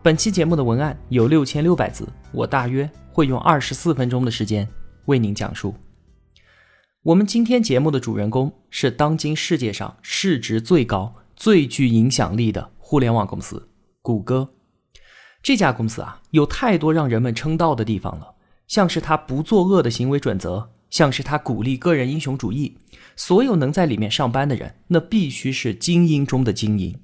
本期节目的文案有六千六百字，我大约会用二十四分钟的时间为您讲述。我们今天节目的主人公是当今世界上市值最高、最具影响力的互联网公司——谷歌。这家公司啊，有太多让人们称道的地方了，像是它不作恶的行为准则，像是它鼓励个人英雄主义，所有能在里面上班的人，那必须是精英中的精英。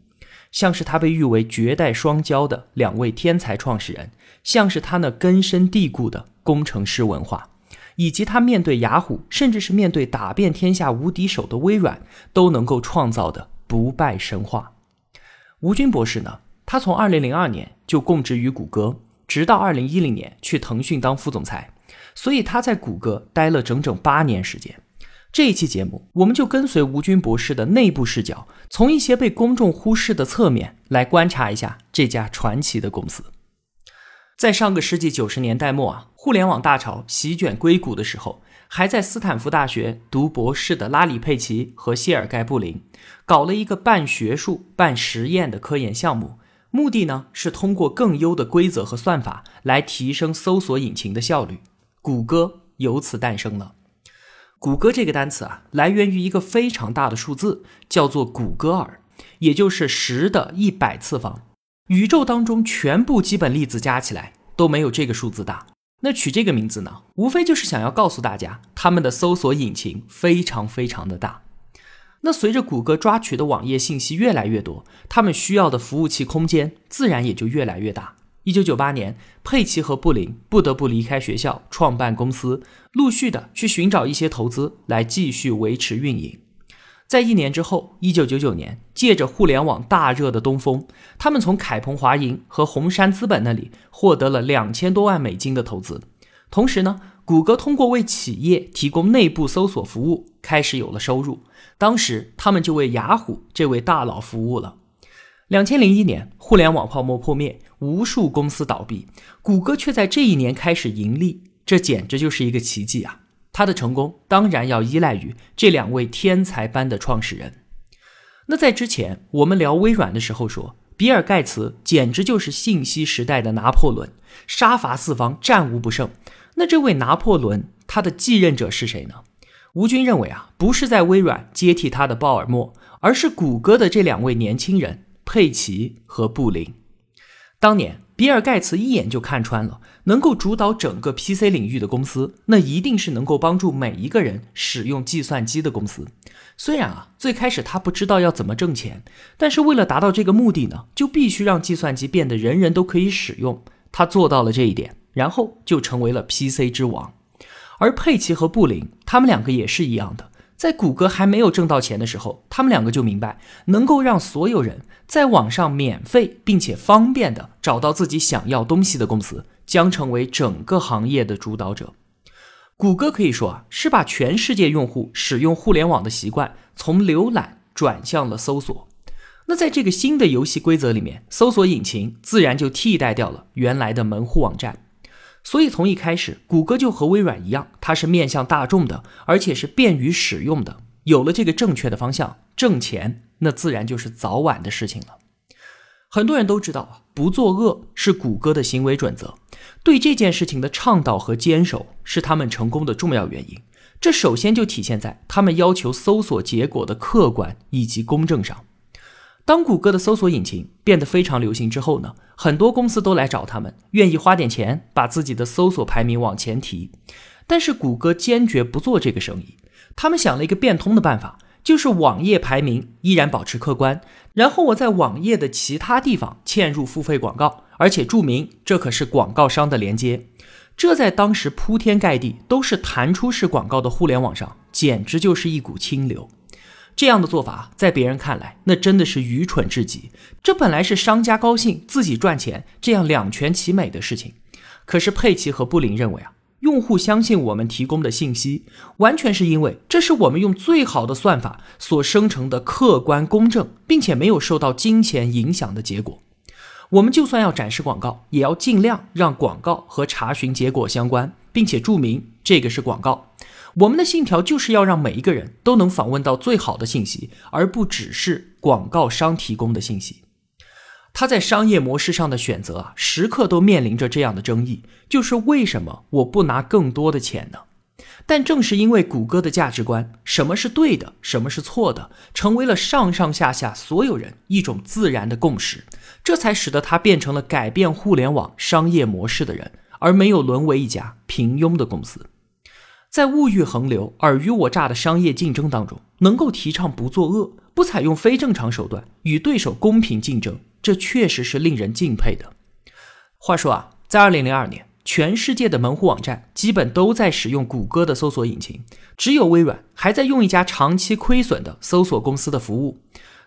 像是他被誉为绝代双骄的两位天才创始人，像是他那根深蒂固的工程师文化，以及他面对雅虎，甚至是面对打遍天下无敌手的微软，都能够创造的不败神话。吴军博士呢？他从二零零二年就供职于谷歌，直到二零一零年去腾讯当副总裁，所以他在谷歌待了整整八年时间。这一期节目，我们就跟随吴军博士的内部视角，从一些被公众忽视的侧面来观察一下这家传奇的公司。在上个世纪九十年代末啊，互联网大潮席卷硅谷的时候，还在斯坦福大学读博士的拉里·佩奇和谢尔盖·布林，搞了一个半学术半实验的科研项目，目的呢是通过更优的规则和算法来提升搜索引擎的效率。谷歌由此诞生了。谷歌这个单词啊，来源于一个非常大的数字，叫做谷歌尔，也就是十的一百次方。宇宙当中全部基本粒子加起来都没有这个数字大。那取这个名字呢，无非就是想要告诉大家，他们的搜索引擎非常非常的大。那随着谷歌抓取的网页信息越来越多，他们需要的服务器空间自然也就越来越大。一九九八年，佩奇和布林不得不离开学校，创办公司，陆续的去寻找一些投资来继续维持运营。在一年之后，一九九九年，借着互联网大热的东风，他们从凯鹏华银和红杉资本那里获得了两千多万美金的投资。同时呢，谷歌通过为企业提供内部搜索服务，开始有了收入。当时，他们就为雅虎这位大佬服务了。两千零一年，互联网泡沫破灭，无数公司倒闭，谷歌却在这一年开始盈利，这简直就是一个奇迹啊！它的成功当然要依赖于这两位天才般的创始人。那在之前我们聊微软的时候说，比尔盖茨简直就是信息时代的拿破仑，杀伐四方，战无不胜。那这位拿破仑，他的继任者是谁呢？吴军认为啊，不是在微软接替他的鲍尔默，而是谷歌的这两位年轻人。佩奇和布林，当年比尔盖茨一眼就看穿了，能够主导整个 PC 领域的公司，那一定是能够帮助每一个人使用计算机的公司。虽然啊，最开始他不知道要怎么挣钱，但是为了达到这个目的呢，就必须让计算机变得人人都可以使用。他做到了这一点，然后就成为了 PC 之王。而佩奇和布林，他们两个也是一样的。在谷歌还没有挣到钱的时候，他们两个就明白，能够让所有人在网上免费并且方便的找到自己想要东西的公司，将成为整个行业的主导者。谷歌可以说啊，是把全世界用户使用互联网的习惯从浏览转向了搜索。那在这个新的游戏规则里面，搜索引擎自然就替代掉了原来的门户网站。所以从一开始，谷歌就和微软一样，它是面向大众的，而且是便于使用的。有了这个正确的方向，挣钱那自然就是早晚的事情了。很多人都知道，不作恶是谷歌的行为准则，对这件事情的倡导和坚守是他们成功的重要原因。这首先就体现在他们要求搜索结果的客观以及公正上。当谷歌的搜索引擎变得非常流行之后呢，很多公司都来找他们，愿意花点钱把自己的搜索排名往前提。但是谷歌坚决不做这个生意。他们想了一个变通的办法，就是网页排名依然保持客观，然后我在网页的其他地方嵌入付费广告，而且注明这可是广告商的连接。这在当时铺天盖地都是弹出式广告的互联网上，简直就是一股清流。这样的做法，在别人看来，那真的是愚蠢至极。这本来是商家高兴自己赚钱，这样两全其美的事情，可是佩奇和布林认为啊，用户相信我们提供的信息，完全是因为这是我们用最好的算法所生成的客观公正，并且没有受到金钱影响的结果。我们就算要展示广告，也要尽量让广告和查询结果相关，并且注明这个是广告。我们的信条就是要让每一个人都能访问到最好的信息，而不只是广告商提供的信息。他在商业模式上的选择啊，时刻都面临着这样的争议，就是为什么我不拿更多的钱呢？但正是因为谷歌的价值观，什么是对的，什么是错的，成为了上上下下所有人一种自然的共识，这才使得他变成了改变互联网商业模式的人，而没有沦为一家平庸的公司。在物欲横流、尔虞我诈的商业竞争当中，能够提倡不作恶，不采用非正常手段，与对手公平竞争。这确实是令人敬佩的。话说啊，在二零零二年，全世界的门户网站基本都在使用谷歌的搜索引擎，只有微软还在用一家长期亏损的搜索公司的服务。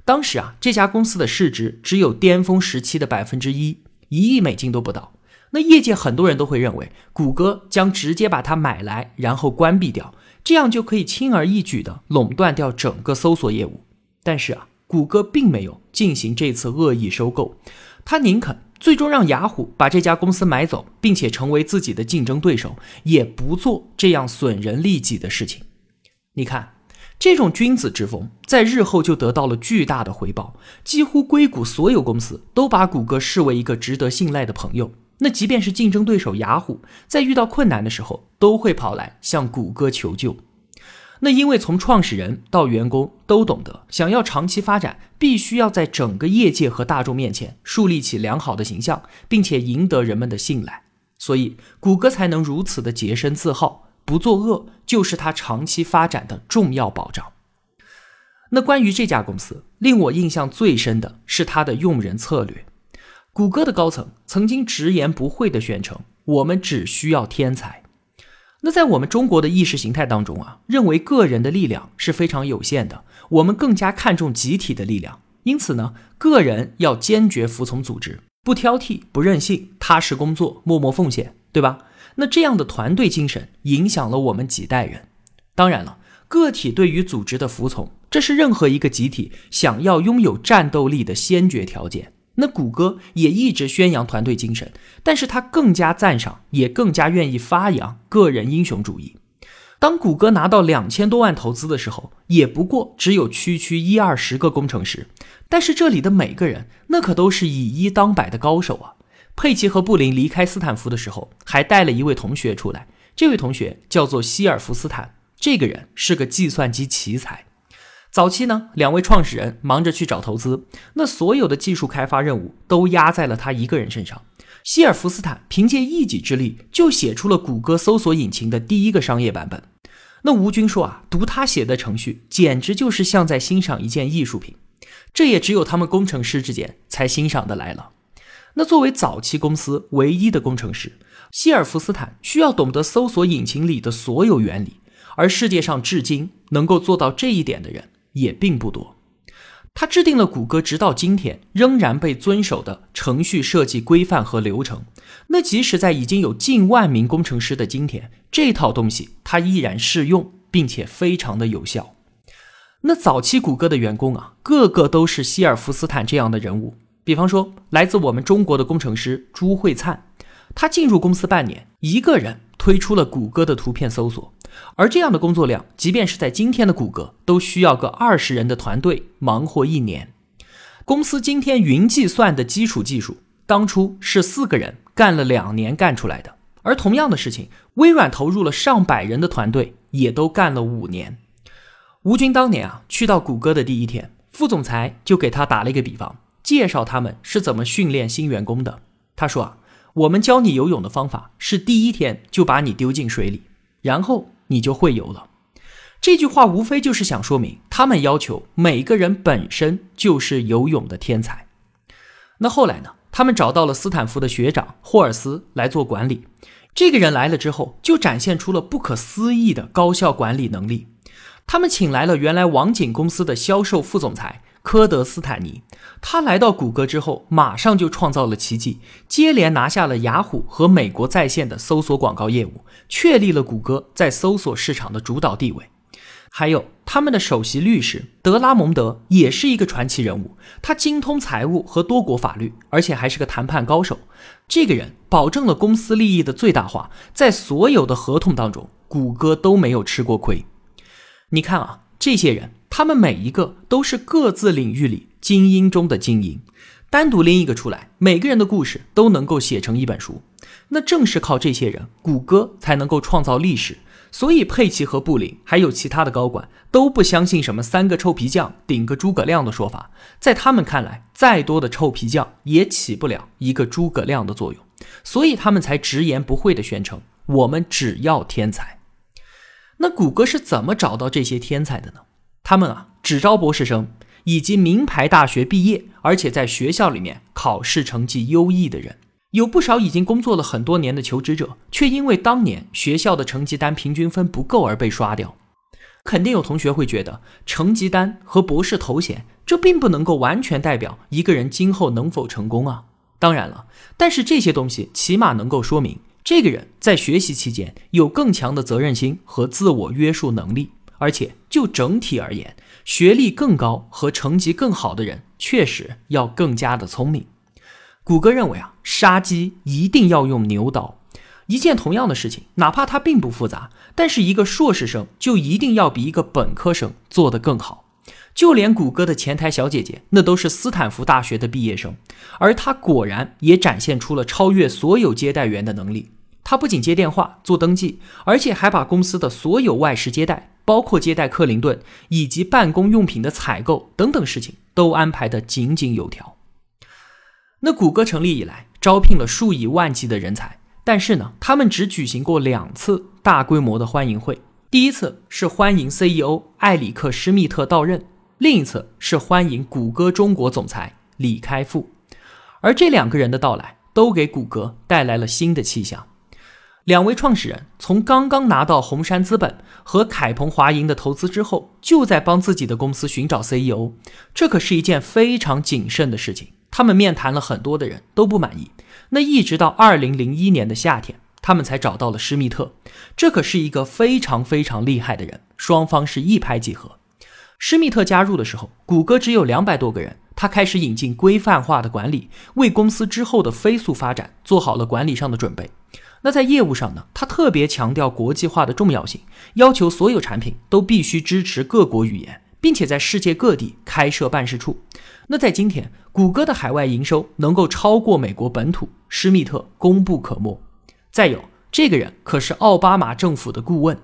当时啊，这家公司的市值只有巅峰时期的百分之一，一亿美金都不到。那业界很多人都会认为，谷歌将直接把它买来，然后关闭掉，这样就可以轻而易举地垄断掉整个搜索业务。但是啊。谷歌并没有进行这次恶意收购，他宁肯最终让雅虎把这家公司买走，并且成为自己的竞争对手，也不做这样损人利己的事情。你看，这种君子之风在日后就得到了巨大的回报，几乎硅谷所有公司都把谷歌视为一个值得信赖的朋友。那即便是竞争对手雅虎，在遇到困难的时候，都会跑来向谷歌求救。那因为从创始人到员工都懂得，想要长期发展，必须要在整个业界和大众面前树立起良好的形象，并且赢得人们的信赖，所以谷歌才能如此的洁身自好，不作恶就是它长期发展的重要保障。那关于这家公司，令我印象最深的是它的用人策略。谷歌的高层曾经直言不讳地宣称：“我们只需要天才。”那在我们中国的意识形态当中啊，认为个人的力量是非常有限的，我们更加看重集体的力量。因此呢，个人要坚决服从组织，不挑剔，不任性，踏实工作，默默奉献，对吧？那这样的团队精神影响了我们几代人。当然了，个体对于组织的服从，这是任何一个集体想要拥有战斗力的先决条件。那谷歌也一直宣扬团队精神，但是他更加赞赏，也更加愿意发扬个人英雄主义。当谷歌拿到两千多万投资的时候，也不过只有区区一二十个工程师，但是这里的每个人，那可都是以一当百的高手啊。佩奇和布林离开斯坦福的时候，还带了一位同学出来，这位同学叫做希尔弗斯坦，这个人是个计算机奇才。早期呢，两位创始人忙着去找投资，那所有的技术开发任务都压在了他一个人身上。希尔弗斯坦凭借一己之力就写出了谷歌搜索引擎的第一个商业版本。那吴军说啊，读他写的程序简直就是像在欣赏一件艺术品，这也只有他们工程师之间才欣赏的来了。那作为早期公司唯一的工程师，希尔弗斯坦需要懂得搜索引擎里的所有原理，而世界上至今能够做到这一点的人。也并不多。他制定了谷歌直到今天仍然被遵守的程序设计规范和流程。那即使在已经有近万名工程师的今天，这套东西它依然适用，并且非常的有效。那早期谷歌的员工啊，个个都是希尔弗斯坦这样的人物。比方说，来自我们中国的工程师朱慧灿，他进入公司半年，一个人推出了谷歌的图片搜索。而这样的工作量，即便是在今天的谷歌，都需要个二十人的团队忙活一年。公司今天云计算的基础技术，当初是四个人干了两年干出来的。而同样的事情，微软投入了上百人的团队，也都干了五年。吴军当年啊，去到谷歌的第一天，副总裁就给他打了一个比方，介绍他们是怎么训练新员工的。他说啊，我们教你游泳的方法是第一天就把你丢进水里，然后。你就会游了。这句话无非就是想说明，他们要求每个人本身就是游泳的天才。那后来呢？他们找到了斯坦福的学长霍尔斯来做管理。这个人来了之后，就展现出了不可思议的高效管理能力。他们请来了原来网景公司的销售副总裁，科德斯坦尼。他来到谷歌之后，马上就创造了奇迹，接连拿下了雅虎和美国在线的搜索广告业务，确立了谷歌在搜索市场的主导地位。还有他们的首席律师德拉蒙德也是一个传奇人物，他精通财务和多国法律，而且还是个谈判高手。这个人保证了公司利益的最大化，在所有的合同当中，谷歌都没有吃过亏。你看啊，这些人，他们每一个都是各自领域里精英中的精英，单独拎一个出来，每个人的故事都能够写成一本书。那正是靠这些人，谷歌才能够创造历史。所以，佩奇和布林还有其他的高管都不相信什么三个臭皮匠顶个诸葛亮的说法。在他们看来，再多的臭皮匠也起不了一个诸葛亮的作用。所以，他们才直言不讳地宣称：“我们只要天才。”那谷歌是怎么找到这些天才的呢？他们啊，只招博士生以及名牌大学毕业，而且在学校里面考试成绩优异的人。有不少已经工作了很多年的求职者，却因为当年学校的成绩单平均分不够而被刷掉。肯定有同学会觉得，成绩单和博士头衔，这并不能够完全代表一个人今后能否成功啊。当然了，但是这些东西起码能够说明，这个人在学习期间有更强的责任心和自我约束能力。而且就整体而言，学历更高和成绩更好的人，确实要更加的聪明。谷歌认为啊，杀鸡一定要用牛刀。一件同样的事情，哪怕它并不复杂，但是一个硕士生就一定要比一个本科生做得更好。就连谷歌的前台小姐姐，那都是斯坦福大学的毕业生，而她果然也展现出了超越所有接待员的能力。他不仅接电话、做登记，而且还把公司的所有外事接待，包括接待克林顿以及办公用品的采购等等事情，都安排得井井有条。那谷歌成立以来，招聘了数以万计的人才，但是呢，他们只举行过两次大规模的欢迎会。第一次是欢迎 CEO 艾里克·施密特到任，另一次是欢迎谷歌中国总裁李开复。而这两个人的到来，都给谷歌带来了新的气象。两位创始人从刚刚拿到红杉资本和凯鹏华银的投资之后，就在帮自己的公司寻找 CEO，这可是一件非常谨慎的事情。他们面谈了很多的人，都不满意。那一直到二零零一年的夏天，他们才找到了施密特。这可是一个非常非常厉害的人，双方是一拍即合。施密特加入的时候，谷歌只有两百多个人，他开始引进规范化的管理，为公司之后的飞速发展做好了管理上的准备。那在业务上呢，他特别强调国际化的重要性，要求所有产品都必须支持各国语言。并且在世界各地开设办事处。那在今天，谷歌的海外营收能够超过美国本土，施密特功不可没。再有，这个人可是奥巴马政府的顾问，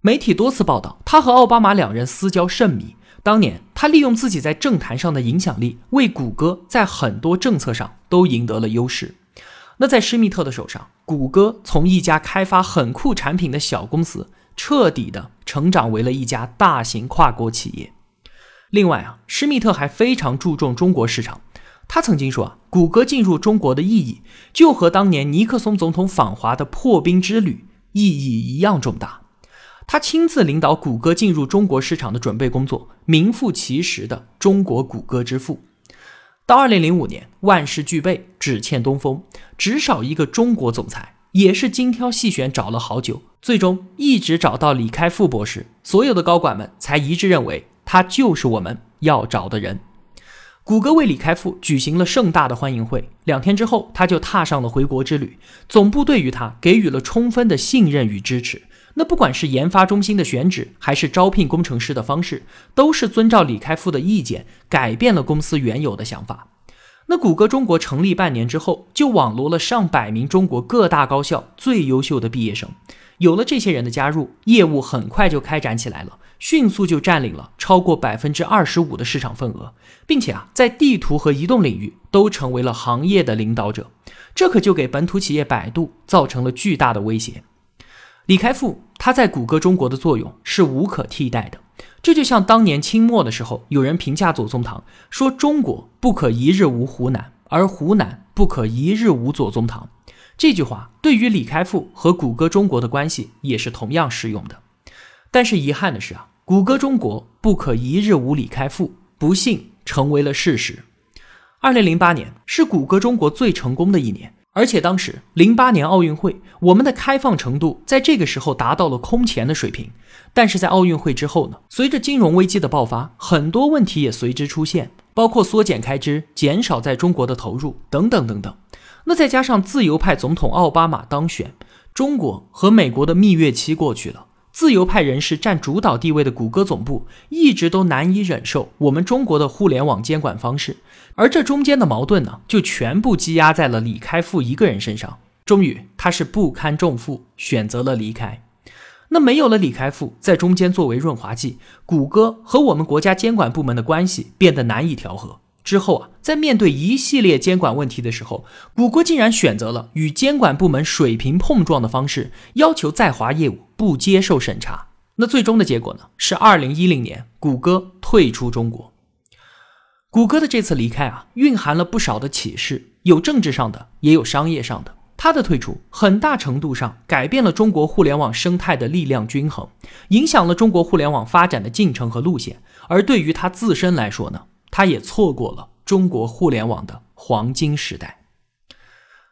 媒体多次报道他和奥巴马两人私交甚密。当年，他利用自己在政坛上的影响力，为谷歌在很多政策上都赢得了优势。那在施密特的手上，谷歌从一家开发很酷产品的小公司，彻底的成长为了一家大型跨国企业。另外啊，施密特还非常注重中国市场。他曾经说啊，谷歌进入中国的意义，就和当年尼克松总统访华的破冰之旅意义一样重大。他亲自领导谷歌进入中国市场的准备工作，名副其实的中国谷歌之父。到二零零五年，万事俱备，只欠东风，只少一个中国总裁，也是精挑细选找了好久，最终一直找到李开复博士，所有的高管们才一致认为。他就是我们要找的人。谷歌为李开复举行了盛大的欢迎会，两天之后，他就踏上了回国之旅。总部对于他给予了充分的信任与支持。那不管是研发中心的选址，还是招聘工程师的方式，都是遵照李开复的意见，改变了公司原有的想法。那谷歌中国成立半年之后，就网罗了上百名中国各大高校最优秀的毕业生。有了这些人的加入，业务很快就开展起来了。迅速就占领了超过百分之二十五的市场份额，并且啊，在地图和移动领域都成为了行业的领导者，这可就给本土企业百度造成了巨大的威胁。李开复他在谷歌中国的作用是无可替代的，这就像当年清末的时候，有人评价左宗棠说：“中国不可一日无湖南，而湖南不可一日无左宗棠。”这句话对于李开复和谷歌中国的关系也是同样适用的。但是遗憾的是啊，谷歌中国不可一日无李开复，不幸成为了事实。二零零八年是谷歌中国最成功的一年，而且当时零八年奥运会，我们的开放程度在这个时候达到了空前的水平。但是在奥运会之后呢，随着金融危机的爆发，很多问题也随之出现，包括缩减开支、减少在中国的投入等等等等。那再加上自由派总统奥巴马当选，中国和美国的蜜月期过去了。自由派人士占主导地位的谷歌总部一直都难以忍受我们中国的互联网监管方式，而这中间的矛盾呢，就全部积压在了李开复一个人身上。终于，他是不堪重负，选择了离开。那没有了李开复在中间作为润滑剂，谷歌和我们国家监管部门的关系变得难以调和。之后啊，在面对一系列监管问题的时候，谷歌竟然选择了与监管部门水平碰撞的方式，要求在华业务不接受审查。那最终的结果呢？是二零一零年，谷歌退出中国。谷歌的这次离开啊，蕴含了不少的启示，有政治上的，也有商业上的。它的退出很大程度上改变了中国互联网生态的力量均衡，影响了中国互联网发展的进程和路线。而对于它自身来说呢？他也错过了中国互联网的黄金时代。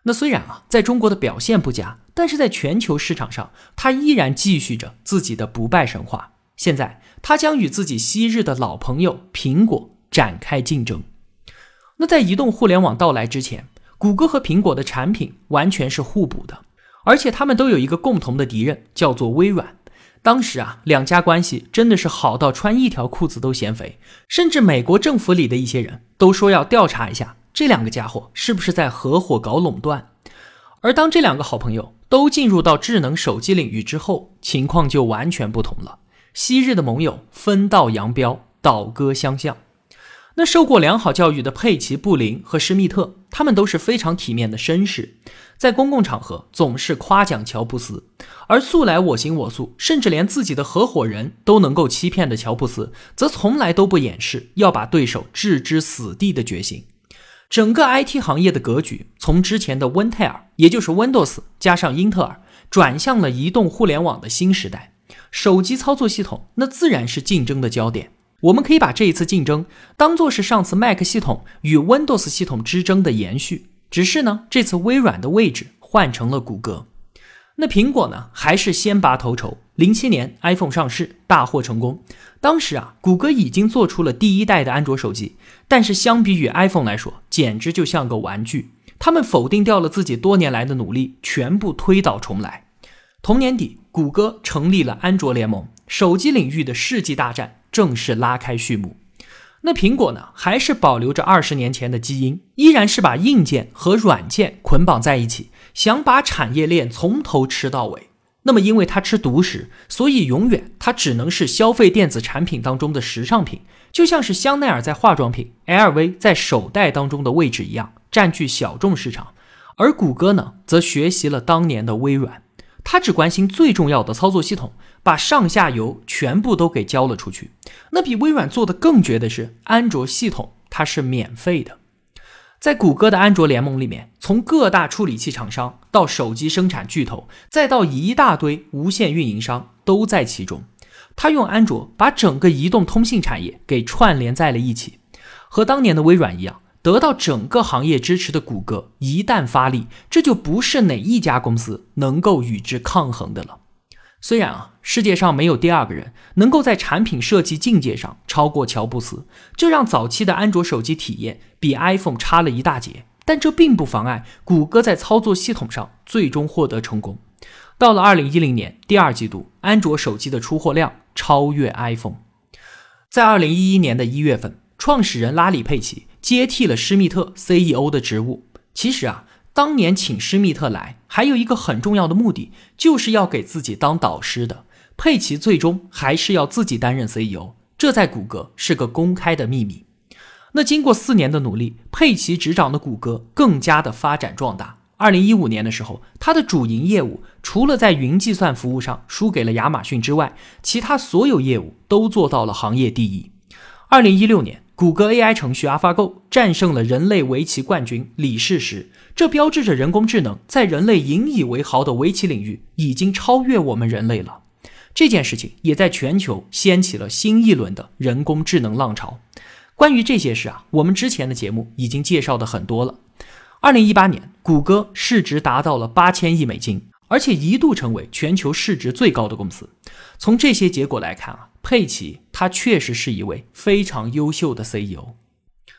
那虽然啊，在中国的表现不佳，但是在全球市场上，他依然继续着自己的不败神话。现在，他将与自己昔日的老朋友苹果展开竞争。那在移动互联网到来之前，谷歌和苹果的产品完全是互补的，而且他们都有一个共同的敌人，叫做微软。当时啊，两家关系真的是好到穿一条裤子都嫌肥，甚至美国政府里的一些人都说要调查一下这两个家伙是不是在合伙搞垄断。而当这两个好朋友都进入到智能手机领域之后，情况就完全不同了。昔日的盟友分道扬镳，倒戈相向。那受过良好教育的佩奇、布林和施密特，他们都是非常体面的绅士。在公共场合总是夸奖乔布斯，而素来我行我素，甚至连自己的合伙人都能够欺骗的乔布斯，则从来都不掩饰要把对手置之死地的决心。整个 IT 行业的格局从之前的温泰尔也就是 Windows 加上英特尔，转向了移动互联网的新时代。手机操作系统那自然是竞争的焦点。我们可以把这一次竞争当做是上次 Mac 系统与 Windows 系统之争的延续。只是呢，这次微软的位置换成了谷歌，那苹果呢，还是先拔头筹。零七年 iPhone 上市，大获成功。当时啊，谷歌已经做出了第一代的安卓手机，但是相比于 iPhone 来说，简直就像个玩具。他们否定掉了自己多年来的努力，全部推倒重来。同年底，谷歌成立了安卓联盟，手机领域的世纪大战正式拉开序幕。那苹果呢，还是保留着二十年前的基因，依然是把硬件和软件捆绑在一起，想把产业链从头吃到尾。那么，因为它吃独食，所以永远它只能是消费电子产品当中的时尚品，就像是香奈儿在化妆品、LV 在手袋当中的位置一样，占据小众市场。而谷歌呢，则学习了当年的微软，他只关心最重要的操作系统。把上下游全部都给交了出去。那比微软做的更绝的是，安卓系统它是免费的。在谷歌的安卓联盟里面，从各大处理器厂商到手机生产巨头，再到一大堆无线运营商都在其中。他用安卓把整个移动通信产业给串联在了一起，和当年的微软一样，得到整个行业支持的谷歌一旦发力，这就不是哪一家公司能够与之抗衡的了。虽然啊，世界上没有第二个人能够在产品设计境界上超过乔布斯，这让早期的安卓手机体验比 iPhone 差了一大截。但这并不妨碍谷歌在操作系统上最终获得成功。到了2010年第二季度，安卓手机的出货量超越 iPhone。在2011年的一月份，创始人拉里·佩奇接替了施密特 CEO 的职务。其实啊。当年请施密特来，还有一个很重要的目的，就是要给自己当导师的。佩奇最终还是要自己担任 CEO，这在谷歌是个公开的秘密。那经过四年的努力，佩奇执掌的谷歌更加的发展壮大。二零一五年的时候，它的主营业务除了在云计算服务上输给了亚马逊之外，其他所有业务都做到了行业第一。二零一六年。谷歌 AI 程序 AlphaGo 战胜了人类围棋冠军李世石，这标志着人工智能在人类引以为豪的围棋领域已经超越我们人类了。这件事情也在全球掀起了新一轮的人工智能浪潮。关于这些事啊，我们之前的节目已经介绍的很多了。二零一八年，谷歌市值达到了八千亿美金，而且一度成为全球市值最高的公司。从这些结果来看啊，佩奇他确实是一位非常优秀的 CEO。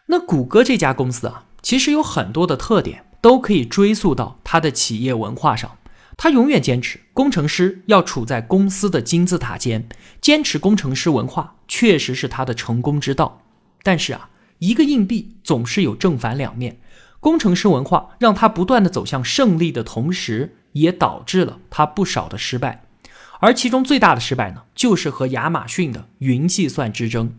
那谷歌这家公司啊，其实有很多的特点都可以追溯到它的企业文化上。他永远坚持工程师要处在公司的金字塔尖，坚持工程师文化确实是他的成功之道。但是啊，一个硬币总是有正反两面。工程师文化让他不断的走向胜利的同时，也导致了他不少的失败。而其中最大的失败呢，就是和亚马逊的云计算之争。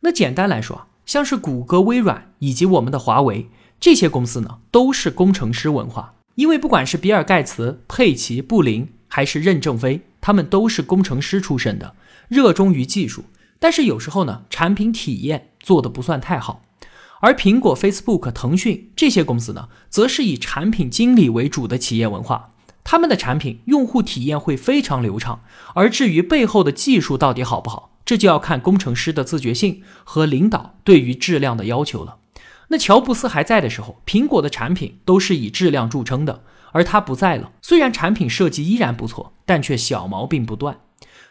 那简单来说啊，像是谷歌、微软以及我们的华为这些公司呢，都是工程师文化。因为不管是比尔盖茨、佩奇、布林，还是任正非，他们都是工程师出身的，热衷于技术。但是有时候呢，产品体验做的不算太好。而苹果、Facebook、腾讯这些公司呢，则是以产品经理为主的企业文化，他们的产品用户体验会非常流畅。而至于背后的技术到底好不好，这就要看工程师的自觉性和领导对于质量的要求了。那乔布斯还在的时候，苹果的产品都是以质量著称的。而他不在了，虽然产品设计依然不错，但却小毛病不断。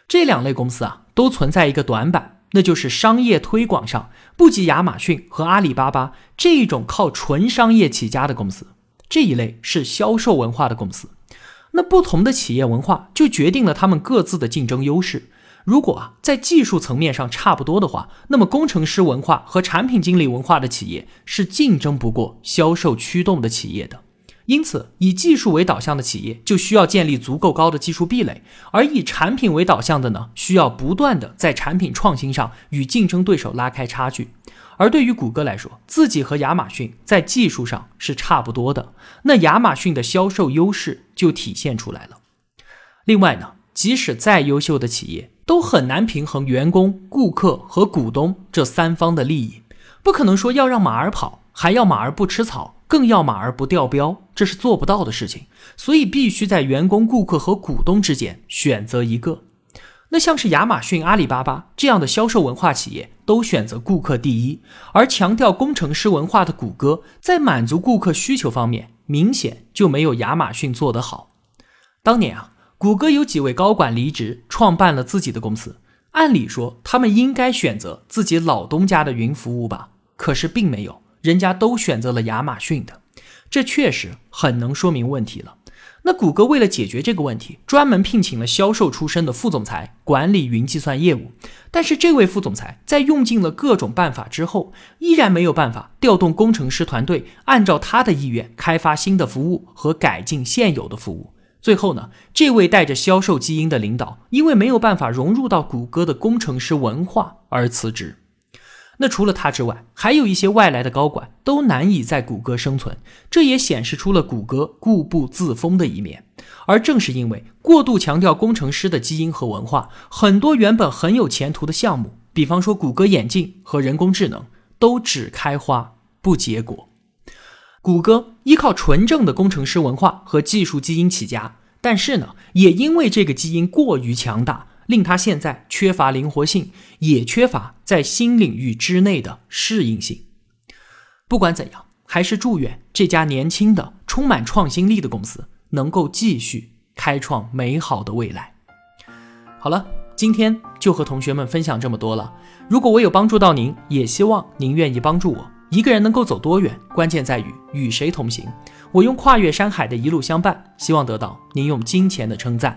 这两类公司啊，都存在一个短板，那就是商业推广上不及亚马逊和阿里巴巴这一种靠纯商业起家的公司。这一类是销售文化的公司。那不同的企业文化就决定了他们各自的竞争优势。如果啊在技术层面上差不多的话，那么工程师文化和产品经理文化的企业是竞争不过销售驱动的企业的。因此，以技术为导向的企业就需要建立足够高的技术壁垒，而以产品为导向的呢，需要不断的在产品创新上与竞争对手拉开差距。而对于谷歌来说，自己和亚马逊在技术上是差不多的，那亚马逊的销售优势就体现出来了。另外呢？即使再优秀的企业，都很难平衡员工、顾客和股东这三方的利益。不可能说要让马儿跑，还要马儿不吃草，更要马儿不掉膘，这是做不到的事情。所以必须在员工、顾客和股东之间选择一个。那像是亚马逊、阿里巴巴这样的销售文化企业，都选择顾客第一；而强调工程师文化的谷歌，在满足顾客需求方面，明显就没有亚马逊做得好。当年啊。谷歌有几位高管离职，创办了自己的公司。按理说，他们应该选择自己老东家的云服务吧？可是并没有，人家都选择了亚马逊的。这确实很能说明问题了。那谷歌为了解决这个问题，专门聘请了销售出身的副总裁管理云计算业务。但是这位副总裁在用尽了各种办法之后，依然没有办法调动工程师团队，按照他的意愿开发新的服务和改进现有的服务。最后呢，这位带着销售基因的领导，因为没有办法融入到谷歌的工程师文化而辞职。那除了他之外，还有一些外来的高管都难以在谷歌生存，这也显示出了谷歌固步自封的一面。而正是因为过度强调工程师的基因和文化，很多原本很有前途的项目，比方说谷歌眼镜和人工智能，都只开花不结果。谷歌依靠纯正的工程师文化和技术基因起家，但是呢，也因为这个基因过于强大，令他现在缺乏灵活性，也缺乏在新领域之内的适应性。不管怎样，还是祝愿这家年轻的、充满创新力的公司能够继续开创美好的未来。好了，今天就和同学们分享这么多了。如果我有帮助到您，也希望您愿意帮助我。一个人能够走多远，关键在于与谁同行。我用跨越山海的一路相伴，希望得到您用金钱的称赞。